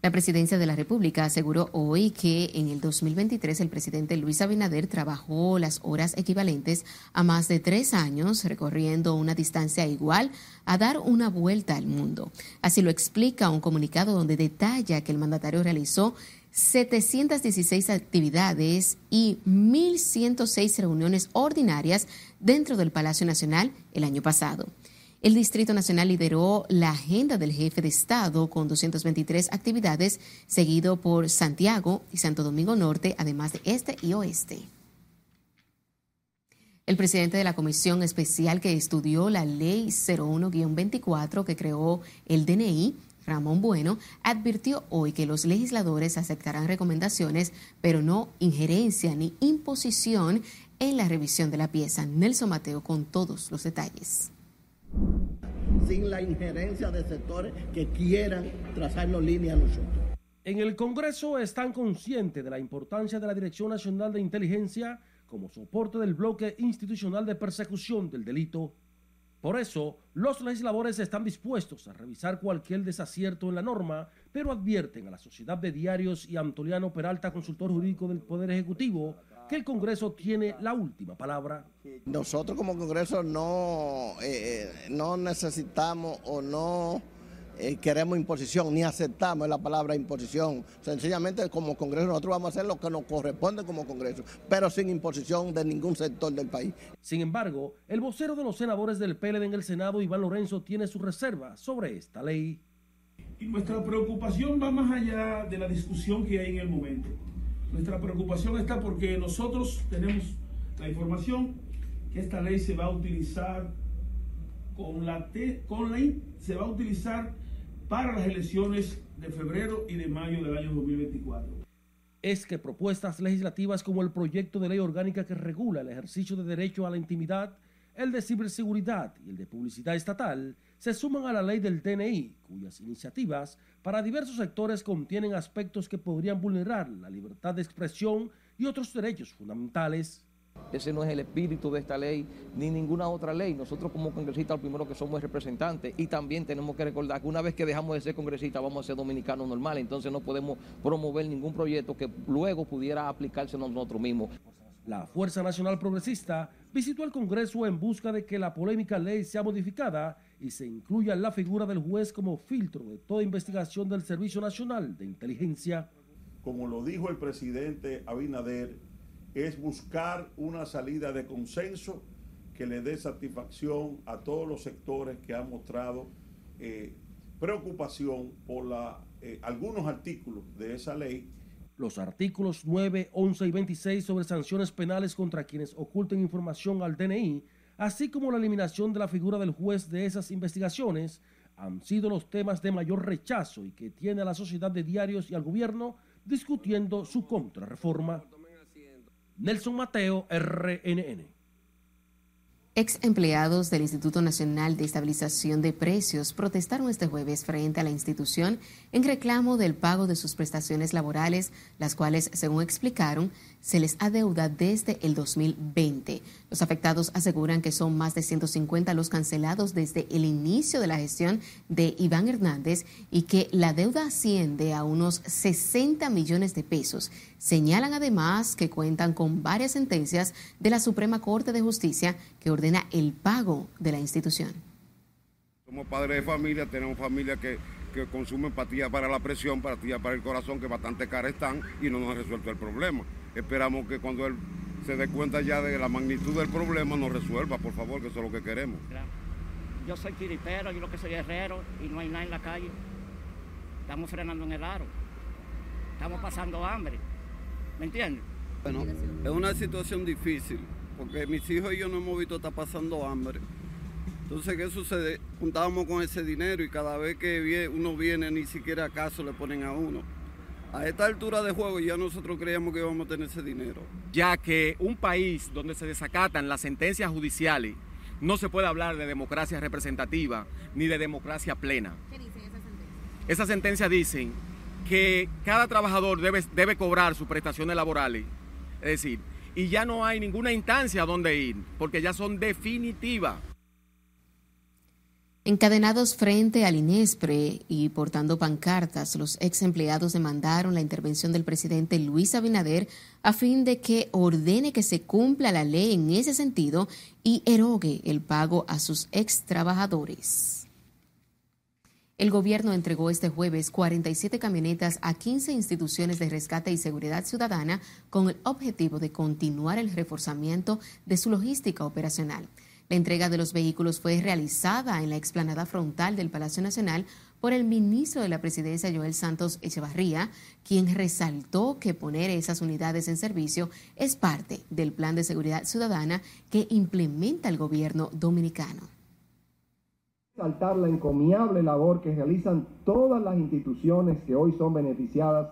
La presidencia de la República aseguró hoy que en el 2023 el presidente Luis Abinader trabajó las horas equivalentes a más de tres años recorriendo una distancia igual a dar una vuelta al mundo. Así lo explica un comunicado donde detalla que el mandatario realizó 716 actividades y 1.106 reuniones ordinarias dentro del Palacio Nacional el año pasado. El Distrito Nacional lideró la agenda del jefe de Estado con 223 actividades, seguido por Santiago y Santo Domingo Norte, además de este y oeste. El presidente de la comisión especial que estudió la ley 01-24 que creó el DNI, Ramón Bueno, advirtió hoy que los legisladores aceptarán recomendaciones, pero no injerencia ni imposición en la revisión de la pieza. Nelson Mateo con todos los detalles
sin la injerencia de sectores que quieran trazarnos línea a nosotros.
En el Congreso están conscientes de la importancia de la Dirección Nacional de Inteligencia como soporte del bloque institucional de persecución del delito. Por eso, los legisladores están dispuestos a revisar cualquier desacierto en la norma, pero advierten a la Sociedad de Diarios y a Antoliano Peralta, consultor jurídico del Poder Ejecutivo, que el Congreso tiene la última palabra.
Nosotros como Congreso no, eh, eh, no necesitamos o no eh, queremos imposición, ni aceptamos la palabra imposición. Sencillamente como Congreso nosotros vamos a hacer lo que nos corresponde como Congreso, pero sin imposición de ningún sector del país.
Sin embargo, el vocero de los senadores del PLD en el Senado, Iván Lorenzo, tiene su reserva sobre esta ley.
Y nuestra preocupación va más allá de la discusión que hay en el momento. Nuestra preocupación está porque nosotros tenemos la información que esta ley se va a utilizar con la, con la se va a utilizar para las elecciones de febrero y de mayo del año 2024.
Es que propuestas legislativas como el proyecto de ley orgánica que regula el ejercicio de derecho a la intimidad, el de ciberseguridad y el de publicidad estatal se suman a la ley del DNI, cuyas iniciativas para diversos sectores contienen aspectos que podrían vulnerar la libertad de expresión y otros derechos fundamentales.
Ese no es el espíritu de esta ley ni ninguna otra ley. Nosotros como congresistas lo primero que somos representantes y también tenemos que recordar que una vez que dejamos de ser congresistas vamos a ser dominicanos normales, entonces no podemos promover ningún proyecto que luego pudiera aplicarse a nosotros mismos.
La Fuerza Nacional Progresista visitó el Congreso en busca de que la polémica ley sea modificada y se incluya la figura del juez como filtro de toda investigación del Servicio Nacional de Inteligencia.
Como lo dijo el presidente Abinader, es buscar una salida de consenso que le dé satisfacción a todos los sectores que han mostrado eh, preocupación por la, eh, algunos artículos de esa ley.
Los artículos 9, 11 y 26 sobre sanciones penales contra quienes oculten información al DNI, así como la eliminación de la figura del juez de esas investigaciones, han sido los temas de mayor rechazo y que tiene a la sociedad de diarios y al gobierno discutiendo su contrarreforma. Nelson Mateo, RNN.
Ex empleados del Instituto Nacional de Estabilización de Precios protestaron este jueves frente a la institución en reclamo del pago de sus prestaciones laborales, las cuales, según explicaron, se les adeuda desde el 2020. Los afectados aseguran que son más de 150 los cancelados desde el inicio de la gestión de Iván Hernández y que la deuda asciende a unos 60 millones de pesos. Señalan además que cuentan con varias sentencias de la Suprema Corte de Justicia que ordena el pago de la institución.
Somos padres de familia, tenemos familia que, que consumen pastillas para la presión, pastillas para el corazón, que bastante caras están y no nos ha resuelto el problema. Esperamos que cuando él se dé cuenta ya de la magnitud del problema nos resuelva, por favor, que eso es lo que queremos.
Yo soy tiritero, yo lo que soy herrero y no hay nada en la calle. Estamos frenando en el aro. Estamos pasando hambre. ¿Me entiendes?
Bueno, es una situación difícil, porque mis hijos y yo no hemos visto estar pasando hambre. Entonces, ¿qué sucede? Juntábamos con ese dinero y cada vez que uno viene, ni siquiera acaso le ponen a uno. A esta altura de juego ya nosotros creíamos que íbamos a tener ese dinero.
Ya que un país donde se desacatan las sentencias judiciales, no se puede hablar de democracia representativa ni de democracia plena. ¿Qué dicen esas sentencias? Esas sentencias dicen que cada trabajador debe, debe cobrar sus prestaciones laborales. Es decir, y ya no hay ninguna instancia a donde ir, porque ya son definitivas.
Encadenados frente al INESPRE y portando pancartas, los ex empleados demandaron la intervención del presidente Luis Abinader a fin de que ordene que se cumpla la ley en ese sentido y erogue el pago a sus ex trabajadores. El gobierno entregó este jueves 47 camionetas a 15 instituciones de rescate y seguridad ciudadana con el objetivo de continuar el reforzamiento de su logística operacional. La entrega de los vehículos fue realizada en la explanada frontal del Palacio Nacional por el ministro de la Presidencia, Joel Santos Echevarría, quien resaltó que poner esas unidades en servicio es parte del plan de seguridad ciudadana que implementa el gobierno dominicano.
Saltar la encomiable labor que realizan todas las instituciones que hoy son beneficiadas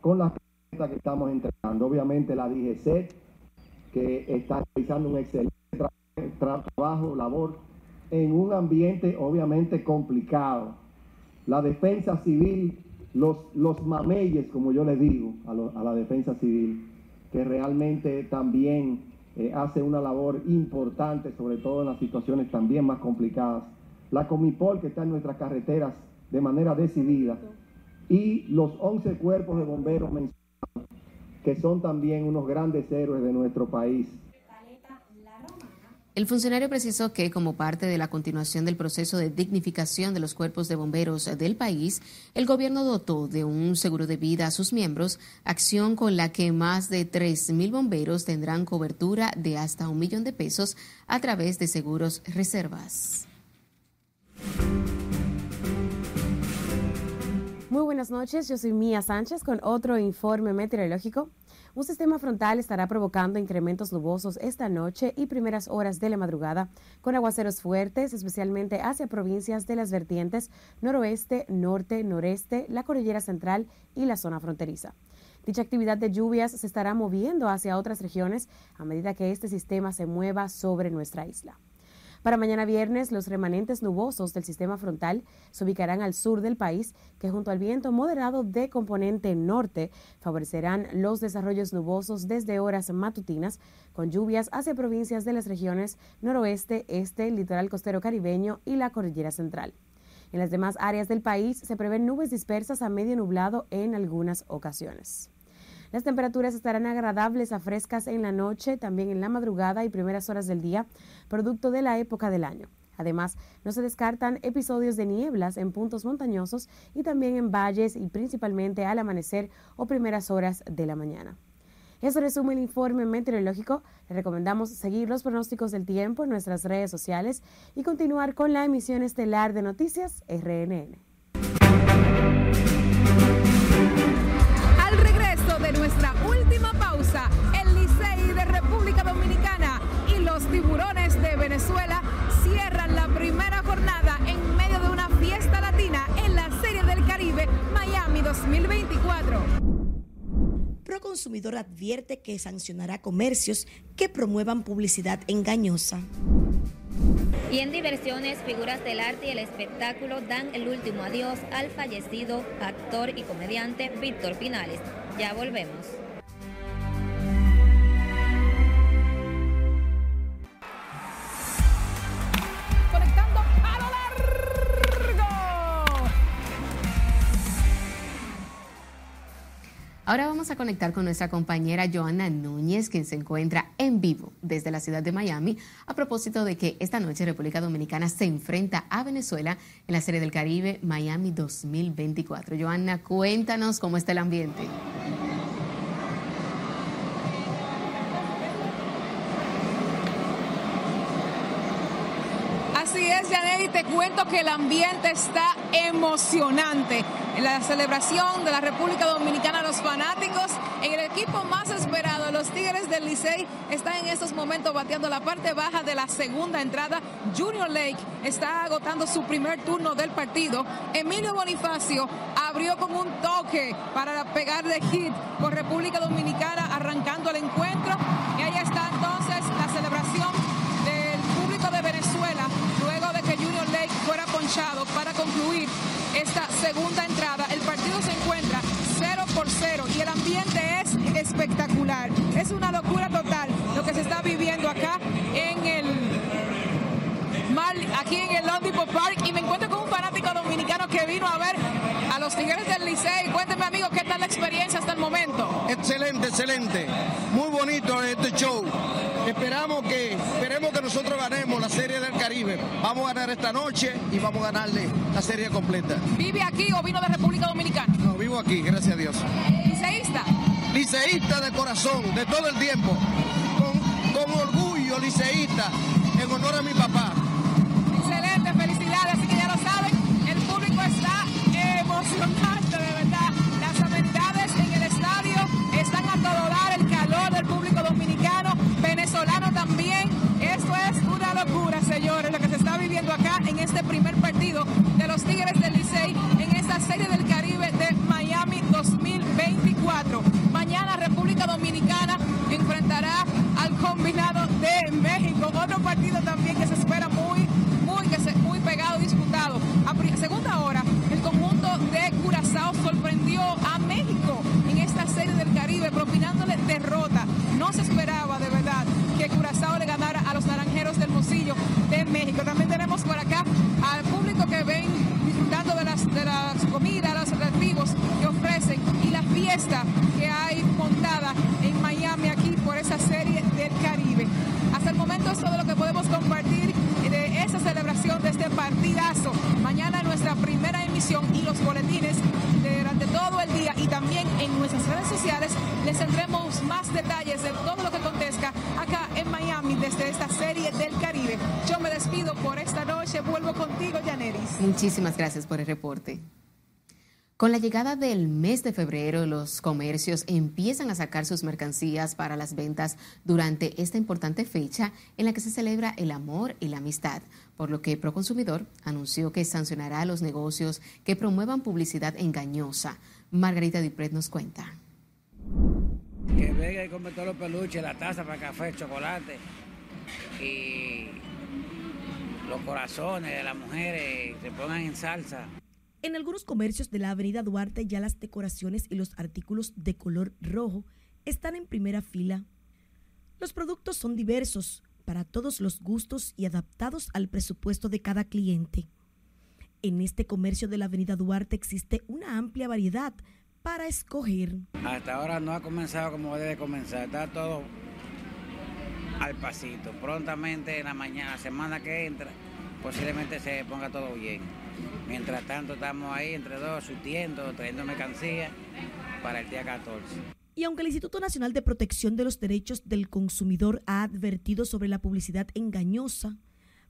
con las que estamos entregando. Obviamente la DGC, que está realizando un excelente trabajo, labor, en un ambiente obviamente complicado. La defensa civil, los, los mameyes, como yo le digo a, la defensa civil, que realmente también eh, hace una labor importante, sobre todo en las situaciones también más complicadas. La Comipol, que está en nuestras carreteras de manera decidida, y los 11 cuerpos de bomberos mencionados, que son también unos grandes héroes de nuestro país
El funcionario precisó que, como parte de la continuación del proceso de dignificación de los cuerpos de bomberos del país, el gobierno dotó de un seguro de vida a sus miembros, acción con la que más de 3.000 bomberos tendrán cobertura de hasta un millón de pesos a través de seguros reservas.
Muy buenas noches, yo soy Mía Sánchez con otro informe meteorológico. Un sistema frontal estará provocando incrementos nubosos esta noche y primeras horas de la madrugada, con aguaceros fuertes, especialmente hacia provincias de las vertientes noroeste, norte, noreste, la cordillera central y la zona fronteriza. Dicha actividad de lluvias se estará moviendo hacia otras regiones a medida que este sistema se mueva sobre nuestra isla. Para mañana viernes, los remanentes nubosos del sistema frontal se ubicarán al sur del país, que junto al viento moderado de componente norte favorecerán los desarrollos nubosos desde horas matutinas, con lluvias hacia provincias de las regiones noroeste, este, litoral costero caribeño y la cordillera central. En las demás áreas del país se prevén nubes dispersas a medio nublado en algunas ocasiones. Las temperaturas estarán agradables a frescas en la noche, también en la madrugada y primeras horas del día, producto de la época del año. Además, no se descartan episodios de nieblas en puntos montañosos y también en valles y principalmente al amanecer o primeras horas de la mañana. Eso resume el informe meteorológico. Le recomendamos seguir los pronósticos del tiempo en nuestras redes sociales y continuar con la emisión estelar de noticias RNN.
Pausa, el Licey de República Dominicana y los tiburones de Venezuela cierran la primera jornada en medio de una fiesta latina en la Serie del Caribe Miami 2024.
Proconsumidor advierte que sancionará comercios que promuevan publicidad engañosa.
Y en diversiones, figuras del arte y el espectáculo dan el último adiós al fallecido actor y comediante Víctor Pinales. Ya volvemos.
Ahora vamos a conectar con nuestra compañera Joana Núñez, quien se encuentra en vivo desde la ciudad de Miami, a propósito de que esta noche República Dominicana se enfrenta a Venezuela en la Serie del Caribe Miami 2024. Joana, cuéntanos cómo está el ambiente.
Así es, Yaneli, cuento que el ambiente está emocionante. En la celebración de la República Dominicana, los fanáticos en el equipo más esperado, los Tigres del Licey, están en estos momentos bateando la parte baja de la segunda entrada. Junior Lake está agotando su primer turno del partido. Emilio Bonifacio abrió con un toque para pegar de hit con República Dominicana arrancando el encuentro. Para concluir esta segunda entrada. El partido se encuentra 0 por 0 y el ambiente es espectacular. Es una locura total lo que se está viviendo acá aquí en el Lone Depot Park y me encuentro con un fanático dominicano que vino a ver a los Tigres del Licey. Cuénteme, amigo, ¿qué tal la experiencia hasta el momento?
Excelente, excelente. Muy bonito este show. Esperamos que, esperemos que nosotros ganemos la Serie del Caribe. Vamos a ganar esta noche y vamos a ganarle la serie completa.
¿Vive aquí o vino de República Dominicana?
No, vivo aquí, gracias a Dios.
¿Liceísta?
Liceísta de corazón, de todo el tiempo. Con, con orgullo, liceísta, en honor a mi papá.
Emocionante, de verdad. Las amenidades en el estadio están a todo dar, el calor del público dominicano, venezolano también. Esto es una locura, señores, lo que se está viviendo acá en este primer partido de los Tigres del Licey en esta serie del Caribe de Miami 2024. Mañana República Dominicana enfrentará al combinado de México, otro partido también que No se esperaba de verdad que Curazao le ganara a los naranjeros del Mocillo de México. También tenemos por acá al público que ven disfrutando de las, de las comidas, los atractivos que ofrecen y la fiesta que hay montada en Miami aquí por esa serie del Caribe. Hasta el momento es todo lo que podemos partidazo. Mañana nuestra primera emisión y los boletines durante todo el día y también en nuestras redes sociales les tendremos detalles de todo lo que acontezca acá en Miami desde esta serie del Caribe. Yo me despido por esta noche. Vuelvo contigo, Yaneris.
Muchísimas gracias por el reporte. Con la llegada del mes de febrero, los comercios empiezan a sacar sus mercancías para las ventas durante esta importante fecha en la que se celebra el amor y la amistad, por lo que Proconsumidor anunció que sancionará a los negocios que promuevan publicidad engañosa. Margarita Dipret nos cuenta.
Que venga y come todos los peluches, la taza para café, chocolate y los corazones de las mujeres se pongan en salsa.
En algunos comercios de la avenida Duarte ya las decoraciones y los artículos de color rojo están en primera fila. Los productos son diversos, para todos los gustos y adaptados al presupuesto de cada cliente. En este comercio de la avenida Duarte existe una amplia variedad para escoger.
Hasta ahora no ha comenzado como debe comenzar, está todo al pasito. Prontamente en la mañana, semana que entra, posiblemente se ponga todo bien. Mientras tanto estamos ahí entre dos, surtiendo, trayendo mercancía para el día 14.
Y aunque el Instituto Nacional de Protección de los Derechos del Consumidor ha advertido sobre la publicidad engañosa,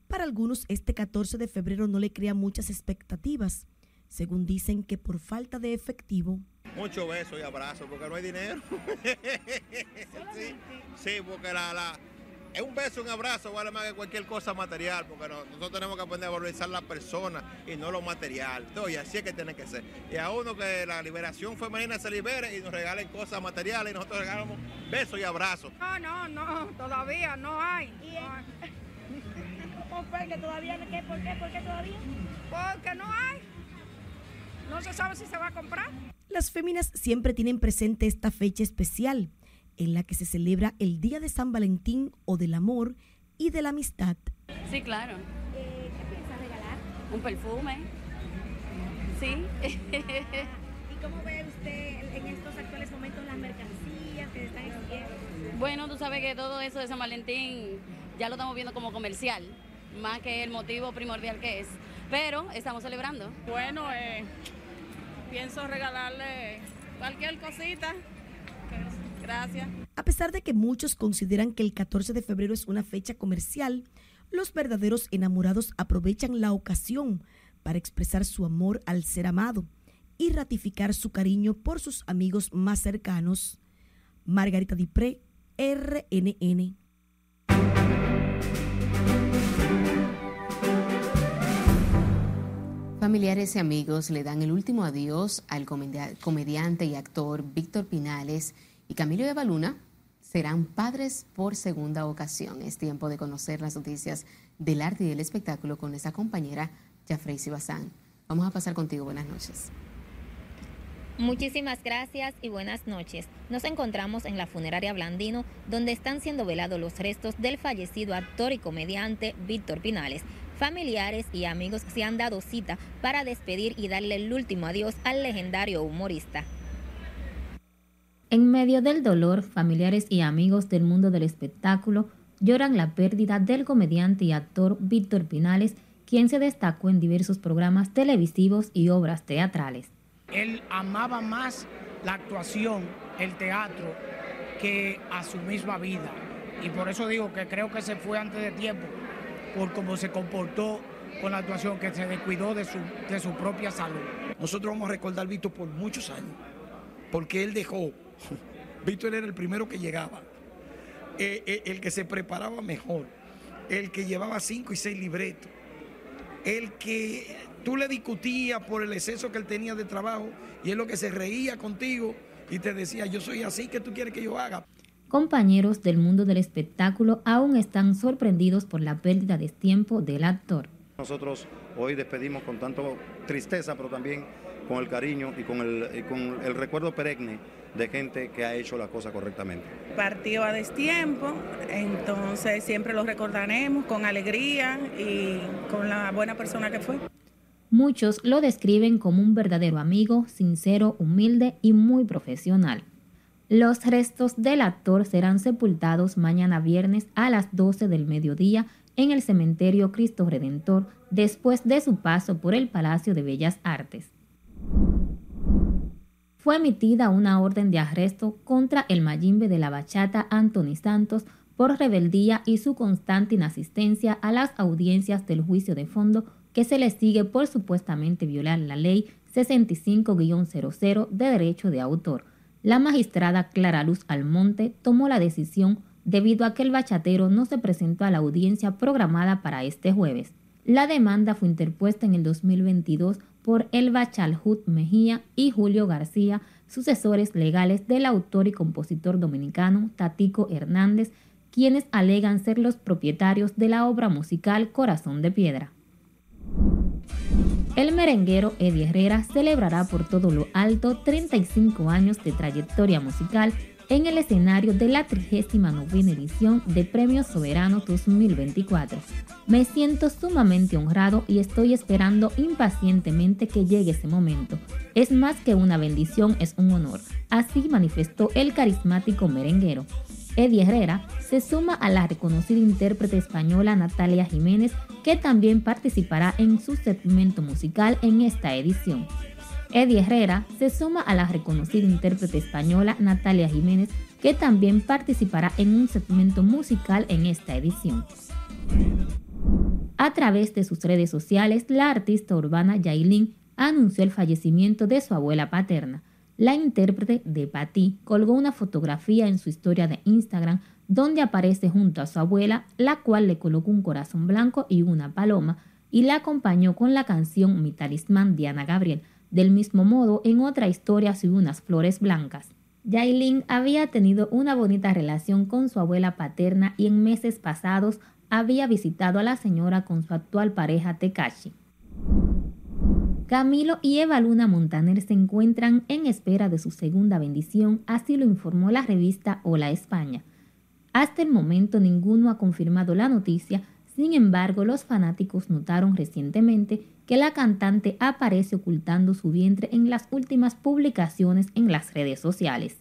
para algunos este 14 de febrero no le crea muchas expectativas, según dicen que por falta de efectivo.
Muchos besos y abrazos porque no hay dinero. sí, sí, porque la, la, es un beso, un abrazo, vale más que cualquier cosa material, porque nosotros tenemos que aprender a valorizar la persona y no lo material. Entonces, y así es que tiene que ser. Y a uno que la liberación femenina se libere y nos regalen cosas materiales y nosotros regalamos besos y abrazos.
No, no, no, todavía no hay. ¿Por qué todavía? ¿Por qué? ¿Por qué todavía? Porque no hay. No se sabe si se va a comprar.
Las féminas siempre tienen presente esta fecha especial en la que se celebra el Día de San Valentín o del amor y de la amistad.
Sí, claro.
Eh, ¿Qué piensa regalar?
Un perfume. Sí.
¿Y cómo ve usted en estos actuales momentos las mercancías que están exigiendo?
Bueno, tú sabes que todo eso de San Valentín ya lo estamos viendo como comercial, más que el motivo primordial que es. Pero estamos celebrando.
Bueno, eh, pienso regalarle cualquier cosita. Gracias.
A pesar de que muchos consideran que el 14 de febrero es una fecha comercial, los verdaderos enamorados aprovechan la ocasión para expresar su amor al ser amado y ratificar su cariño por sus amigos más cercanos. Margarita Dipré, RNN.
Familiares y amigos le dan el último adiós al comediante y actor Víctor Pinales y Camilo de Baluna serán padres por segunda ocasión. Es tiempo de conocer las noticias del arte y del espectáculo con nuestra compañera Jafrey Sibazán. Vamos a pasar contigo. Buenas noches.
Muchísimas gracias y buenas noches. Nos encontramos en la funeraria Blandino, donde están siendo velados los restos del fallecido actor y comediante Víctor Pinales. Familiares y amigos se han dado cita para despedir y darle el último adiós al legendario humorista.
En medio del dolor, familiares y amigos del mundo del espectáculo lloran la pérdida del comediante y actor Víctor Pinales, quien se destacó en diversos programas televisivos y obras teatrales.
Él amaba más la actuación, el teatro, que a su misma vida. Y por eso digo que creo que se fue antes de tiempo, por cómo se comportó con la actuación, que se descuidó de su, de su propia salud.
Nosotros vamos a recordar a Víctor por muchos años, porque él dejó Víctor era el primero que llegaba, eh, eh, el que se preparaba mejor, el que llevaba cinco y seis libretos, el que tú le discutías por el exceso que él tenía de trabajo y es lo que se reía contigo y te decía, yo soy así que tú quieres que yo haga.
Compañeros del mundo del espectáculo aún están sorprendidos por la pérdida de tiempo del actor.
Nosotros hoy despedimos con tanto tristeza, pero también con el cariño y con el, y con el recuerdo perenne de gente que ha hecho la cosa correctamente.
Partió a destiempo, entonces siempre lo recordaremos con alegría y con la buena persona que fue.
Muchos lo describen como un verdadero amigo, sincero, humilde y muy profesional. Los restos del actor serán sepultados mañana viernes a las 12 del mediodía en el cementerio Cristo Redentor después de su paso por el Palacio de Bellas Artes. Fue emitida una orden de arresto contra el Mayimbe de la Bachata Anthony Santos por rebeldía y su constante inasistencia a las audiencias del juicio de fondo que se le sigue por supuestamente violar la ley 65-00 de derecho de autor. La magistrada Clara Luz Almonte tomó la decisión debido a que el bachatero no se presentó a la audiencia programada para este jueves. La demanda fue interpuesta en el 2022 por Elba Chalhut Mejía y Julio García, sucesores legales del autor y compositor dominicano Tatico Hernández, quienes alegan ser los propietarios de la obra musical Corazón de Piedra. El merenguero Eddie Herrera celebrará por todo lo alto 35 años de trayectoria musical en el escenario de la 39 edición de Premios Soberanos 2024. Me siento sumamente honrado y estoy esperando impacientemente que llegue ese momento. Es más que una bendición, es un honor. Así manifestó el carismático merenguero. Eddie Herrera se suma a la reconocida intérprete española Natalia Jiménez, que también participará en su segmento musical en esta edición. Eddie Herrera se suma a la reconocida intérprete española Natalia Jiménez, que también participará en un segmento musical en esta edición. A través de sus redes sociales, la artista urbana Yailin anunció el fallecimiento de su abuela paterna. La intérprete de Patti colgó una fotografía en su historia de Instagram donde aparece junto a su abuela, la cual le colocó un corazón blanco y una paloma, y la acompañó con la canción Mi talismán Diana Gabriel, del mismo modo, en otra historia subió unas flores blancas. Yailin había tenido una bonita relación con su abuela paterna y en meses pasados había visitado a la señora con su actual pareja Tekashi. Camilo y Eva Luna Montaner se encuentran en espera de su segunda bendición, así lo informó la revista Hola España. Hasta el momento ninguno ha confirmado la noticia, sin embargo los fanáticos notaron recientemente que la cantante aparece ocultando su vientre en las últimas publicaciones en las redes sociales.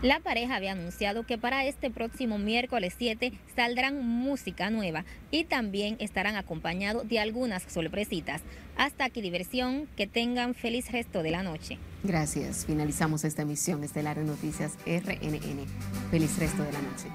La pareja había anunciado que para este próximo miércoles 7 saldrán música nueva y también estarán acompañados de algunas sorpresitas. Hasta aquí diversión, que tengan feliz resto de la noche.
Gracias, finalizamos esta emisión Estelar de Noticias RNN. Feliz resto de la noche.